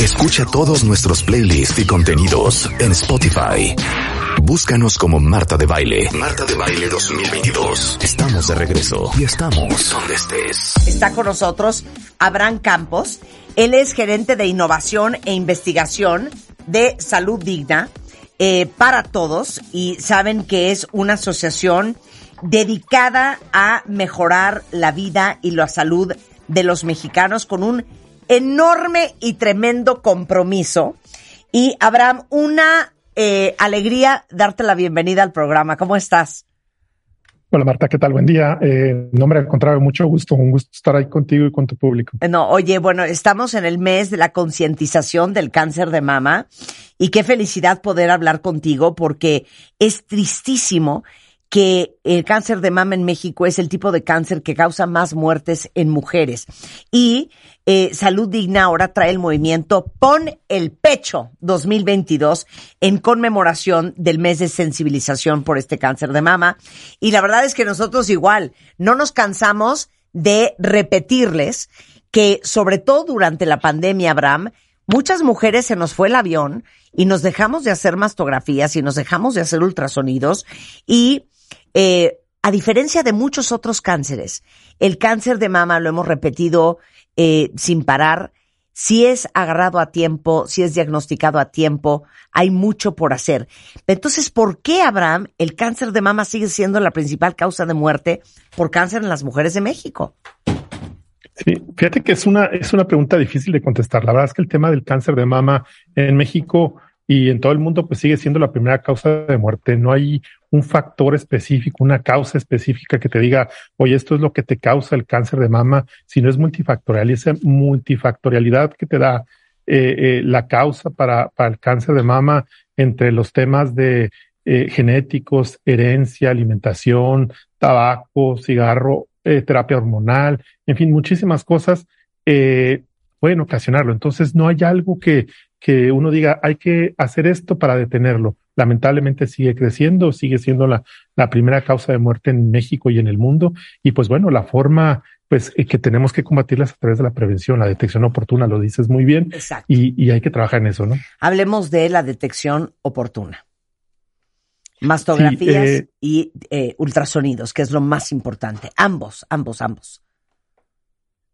Escucha todos nuestros playlists y contenidos en Spotify. Búscanos como Marta de Baile. Marta de Baile 2022. Estamos de regreso y estamos donde estés. Está con nosotros Abraham Campos. Él es gerente de innovación e investigación de Salud Digna eh, para todos y saben que es una asociación dedicada a mejorar la vida y la salud de los mexicanos con un enorme y tremendo compromiso. Y Abraham, una eh, alegría darte la bienvenida al programa. ¿Cómo estás? Hola Marta, ¿qué tal? Buen día. Eh, no me contrario, mucho gusto, un gusto estar ahí contigo y con tu público. No, oye, bueno, estamos en el mes de la concientización del cáncer de mama y qué felicidad poder hablar contigo porque es tristísimo que el cáncer de mama en México es el tipo de cáncer que causa más muertes en mujeres. Y eh, Salud Digna ahora trae el movimiento Pon el Pecho 2022 en conmemoración del mes de sensibilización por este cáncer de mama. Y la verdad es que nosotros igual no nos cansamos de repetirles que sobre todo durante la pandemia, Abraham, muchas mujeres se nos fue el avión y nos dejamos de hacer mastografías y nos dejamos de hacer ultrasonidos y eh, a diferencia de muchos otros cánceres, el cáncer de mama, lo hemos repetido eh, sin parar, si es agarrado a tiempo, si es diagnosticado a tiempo, hay mucho por hacer. Entonces, ¿por qué, Abraham, el cáncer de mama sigue siendo la principal causa de muerte por cáncer en las mujeres de México? Sí, fíjate que es una, es una pregunta difícil de contestar. La verdad es que el tema del cáncer de mama en México y en todo el mundo pues sigue siendo la primera causa de muerte. No hay un factor específico, una causa específica que te diga, oye, esto es lo que te causa el cáncer de mama, sino es multifactorial y esa multifactorialidad que te da eh, eh, la causa para, para, el cáncer de mama entre los temas de eh, genéticos, herencia, alimentación, tabaco, cigarro, terapia hormonal, en fin, muchísimas cosas pueden ocasionarlo. Entonces, no hay algo que, que uno diga, hay que hacer esto para detenerlo. Lamentablemente sigue creciendo, sigue siendo la, la primera causa de muerte en México y en el mundo. Y pues bueno, la forma pues eh, que tenemos que combatirlas a través de la prevención, la detección oportuna, lo dices muy bien. Exacto. Y, y hay que trabajar en eso, ¿no? Hablemos de la detección oportuna. Mastografías Sí, eh, y eh, ultrasonidos, que es lo más importante. Ambos, ambos, ambos.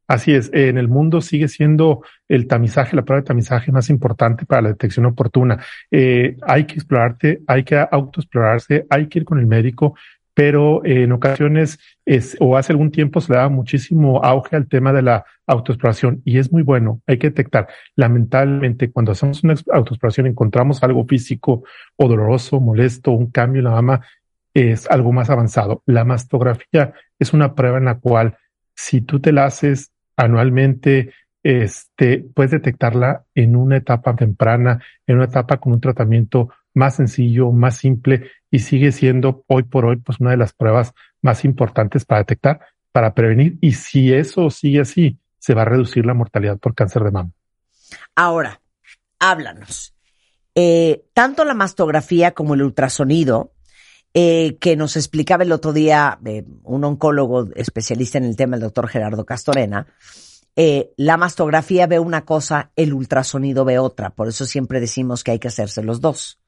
Así es, en el mundo sigue siendo el tamizaje, la prueba de tamizaje más importante para la detección oportuna. Eh, hay que explorarte, hay que autoexplorarse, hay que ir con el médico, pero eh, en ocasiones es, o hace algún tiempo se le daba muchísimo auge al tema de la autoexploración y es muy bueno, hay que detectar. Lamentablemente, cuando hacemos una autoexploración encontramos algo físico o doloroso, molesto, un cambio en la mama, es algo más avanzado. La mastografía es una prueba en la cual si tú te la haces anualmente, este, puedes detectarla en una etapa temprana, en una etapa con un tratamiento más sencillo, más simple y sigue siendo hoy por hoy pues una de las pruebas más importantes para detectar, para prevenir y si eso sigue así, se va a reducir la mortalidad por cáncer de mama. Ahora, háblanos. Eh, tanto la mastografía como el ultrasonido, eh, que nos explicaba el otro día eh, un oncólogo especialista en el tema, el doctor Gerardo Castorena, eh, la mastografía ve una cosa, el ultrasonido ve otra. Por eso siempre decimos que hay que hacerse los dos.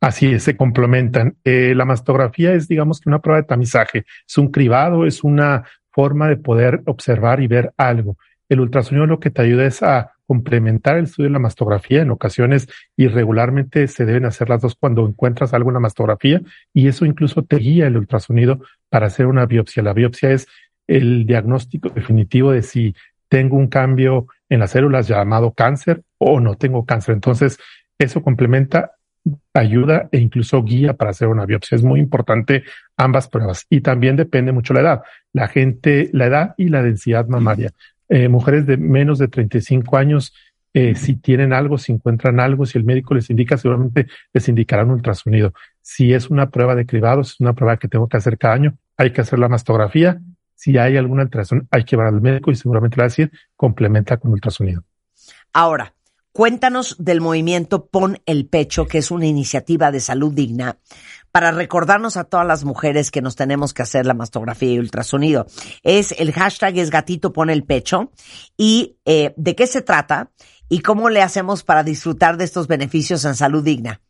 Así es, se complementan. La mastografía es, digamos que una prueba de tamizaje, es un cribado, es una forma de poder observar y ver algo. El ultrasonido lo que te ayuda es a complementar el estudio de la mastografía. En ocasiones irregularmente se deben hacer las dos cuando encuentras algo en la mastografía y eso incluso te guía el ultrasonido para hacer una biopsia. La biopsia es el diagnóstico definitivo de si tengo un cambio en las células llamado cáncer o no tengo cáncer. Entonces, eso complementa, ayuda e incluso guía para hacer una biopsia. Es muy importante ambas pruebas y también depende mucho la edad. La gente, la edad y la densidad mamaria. Eh, mujeres de menos de 35 años, eh, si tienen algo, si encuentran algo, si el médico les indica, seguramente les indicarán un ultrasonido. Si es una prueba de cribados, es una prueba que tengo que hacer cada año, hay que hacer la mastografía. Si hay alguna alteración, hay que llevar al médico y seguramente le va a decir, complementa con ultrasonido. Ahora, cuéntanos del movimiento Pon el Pecho, que es una iniciativa de salud digna, para recordarnos a todas las mujeres que nos tenemos que hacer la mastografía y ultrasonido. Es el hashtag es gatito pone el pecho y eh, de qué se trata y cómo le hacemos para disfrutar de estos beneficios en salud digna.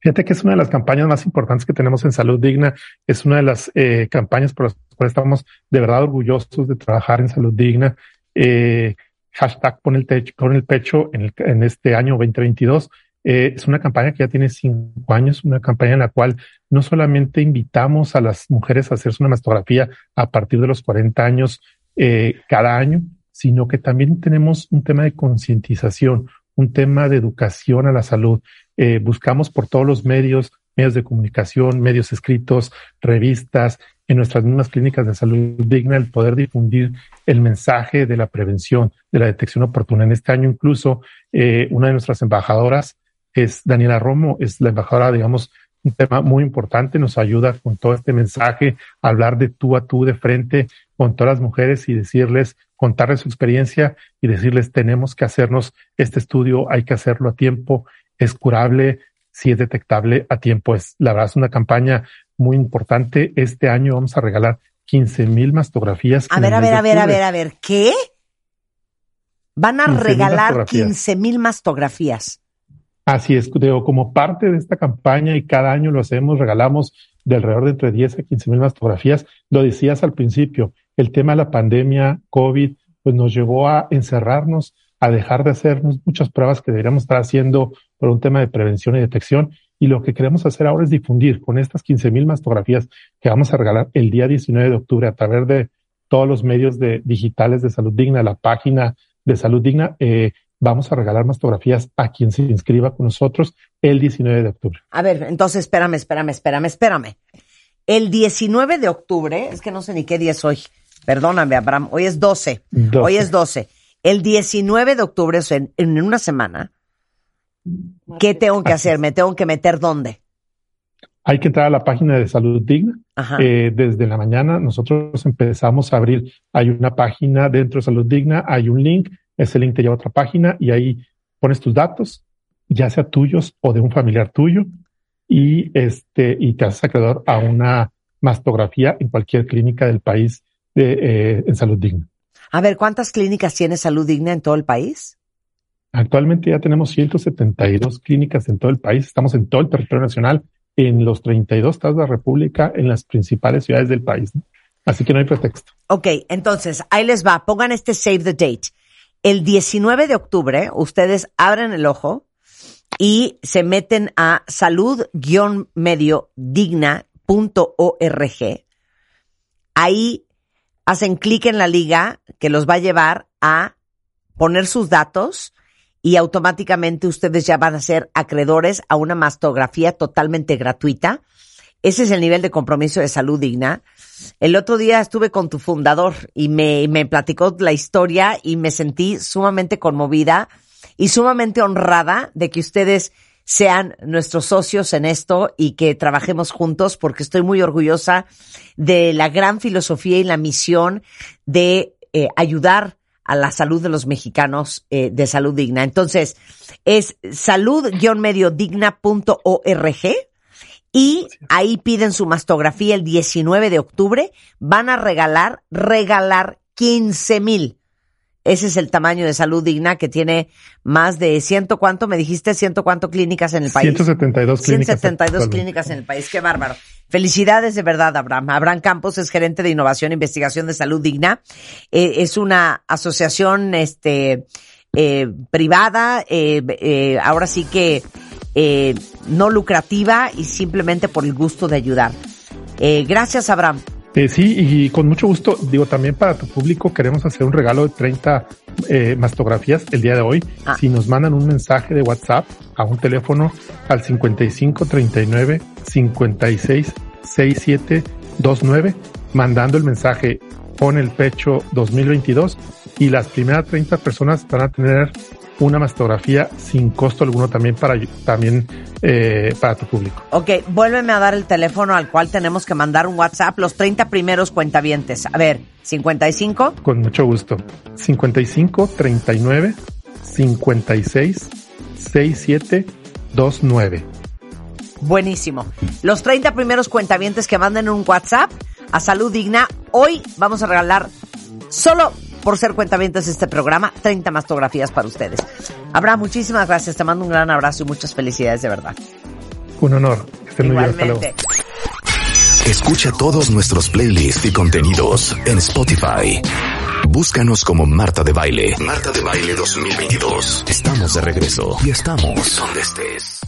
Fíjate que es una de las campañas más importantes que tenemos en Salud Digna. Es una de las eh, campañas por las cuales estamos de verdad orgullosos de trabajar en Salud Digna. Eh, hashtag pon el, el pecho en, en este año 2022 eh, es una campaña que ya tiene cinco años, una campaña en la cual no solamente invitamos a las mujeres a hacerse una mastografía a partir de los 40 años eh, cada año, sino que también tenemos un tema de concientización, un tema de educación a la salud. Eh, buscamos por todos los medios, medios de comunicación, medios escritos, revistas, en nuestras mismas clínicas de salud digna, el poder difundir el mensaje de la prevención, de la detección oportuna. En este año incluso, una de nuestras embajadoras es Daniela Romo, es la embajadora, digamos, un tema muy importante, nos ayuda con todo este mensaje, hablar de tú a tú de frente con todas las mujeres y decirles, contarles su experiencia y decirles, tenemos que hacernos este estudio, hay que hacerlo a tiempo, es curable, si es detectable a tiempo. Es, la verdad, es una campaña muy importante. Este año vamos a regalar 15 mil mastografías. A ver, a ver, a ver, a ver, a ver, ¿qué? Van a regalar 15 mil mastografías. Así es, Diego, como parte de esta campaña y cada año lo hacemos, regalamos de alrededor de entre 10 a 15 mil mastografías. Lo decías al principio, el tema de la pandemia, COVID, pues nos llevó a encerrarnos, a dejar de hacernos muchas pruebas que deberíamos estar haciendo por un tema de prevención y detección. Y lo que queremos hacer ahora es difundir con estas 15 mil mastografías que vamos a regalar el día 19 de octubre a través de todos los medios de, digitales de Salud Digna, la página de Salud Digna. Eh, vamos a regalar mastografías a quien se inscriba con nosotros el 19 de octubre. A ver, entonces espérame, espérame, espérame, espérame. El 19 de octubre, es que no sé ni qué día es hoy. Perdóname, Abraham, hoy es 12. Hoy es 12. El 19 de octubre, o en, una semana, ¿qué tengo que hacer? ¿Me tengo que meter dónde? Hay que entrar a la página de Salud Digna. Eh, desde la mañana nosotros empezamos a abrir, hay una página dentro de Salud Digna, hay un link ese link te lleva a otra página y ahí pones tus datos, ya sea tuyos o de un familiar tuyo, y este, y te haces acreedor a una mastografía en cualquier clínica del país de, eh, en salud digna. A ver, ¿cuántas clínicas tiene salud digna en todo el país? Actualmente ya tenemos 172 clínicas en todo el país. Estamos en todo el territorio nacional, en los 32 estados de la República, en las principales ciudades del país. Así que no hay pretexto. Ok, entonces, ahí les va. Pongan este save the date. El 19 de octubre, ustedes abren el ojo y se meten a salud-mediodigna.org. Ahí hacen clic en la liga que los va a llevar a poner sus datos y automáticamente ustedes ya van a ser acreedores a una mastografía totalmente gratuita. Ese es el nivel de compromiso de salud digna. El otro día estuve con tu fundador y me, me platicó la historia y me sentí sumamente conmovida y sumamente honrada de que ustedes sean nuestros socios en esto y que trabajemos juntos porque estoy muy orgullosa de la gran filosofía y la misión de eh, ayudar a la salud de los mexicanos eh, de salud digna. Entonces, es salud-mediodigna.org y ahí piden su mastografía el 19 de octubre. Van a regalar, regalar 15 mil. Ese es el tamaño de salud digna que tiene más de ciento cuánto, me dijiste ciento cuánto clínicas en el país. 172 clínicas. 172 clínicas en el país. Qué bárbaro. Felicidades de verdad, Abraham. Abraham Campos es gerente de innovación e investigación de salud digna. Eh, es una asociación, este, eh, privada, eh, eh, ahora sí que eh, no lucrativa y simplemente por el gusto de ayudar. Gracias, Abraham. Eh, sí, y con mucho gusto, digo, también para tu público queremos hacer un regalo de 30 eh, mastografías el día de hoy. Ah. Si nos mandan un mensaje de WhatsApp a un teléfono al 5539 56 67 29, mandando el mensaje Pon el Pecho 2022 y las primeras 30 personas van a tener una mastografía sin costo alguno también para también eh, para tu público. Ok, vuélveme a dar el teléfono al cual tenemos que mandar un WhatsApp, los 30 primeros cuentavientes. A ver, 55. Con mucho gusto. 55 39 56 67 29. Buenísimo. Los 30 primeros cuentavientes que manden un WhatsApp a Salud Digna, hoy vamos a regalar solo por ser cuentavientes de este programa, 30 mastografías para ustedes. Habrá muchísimas gracias. Te mando un gran abrazo y muchas felicidades de verdad. Un honor. Igualmente. Escucha todos nuestros playlists y contenidos en Spotify. Búscanos como Marta de Baile. Marta de Baile 2022. Estamos de regreso y estamos donde estés.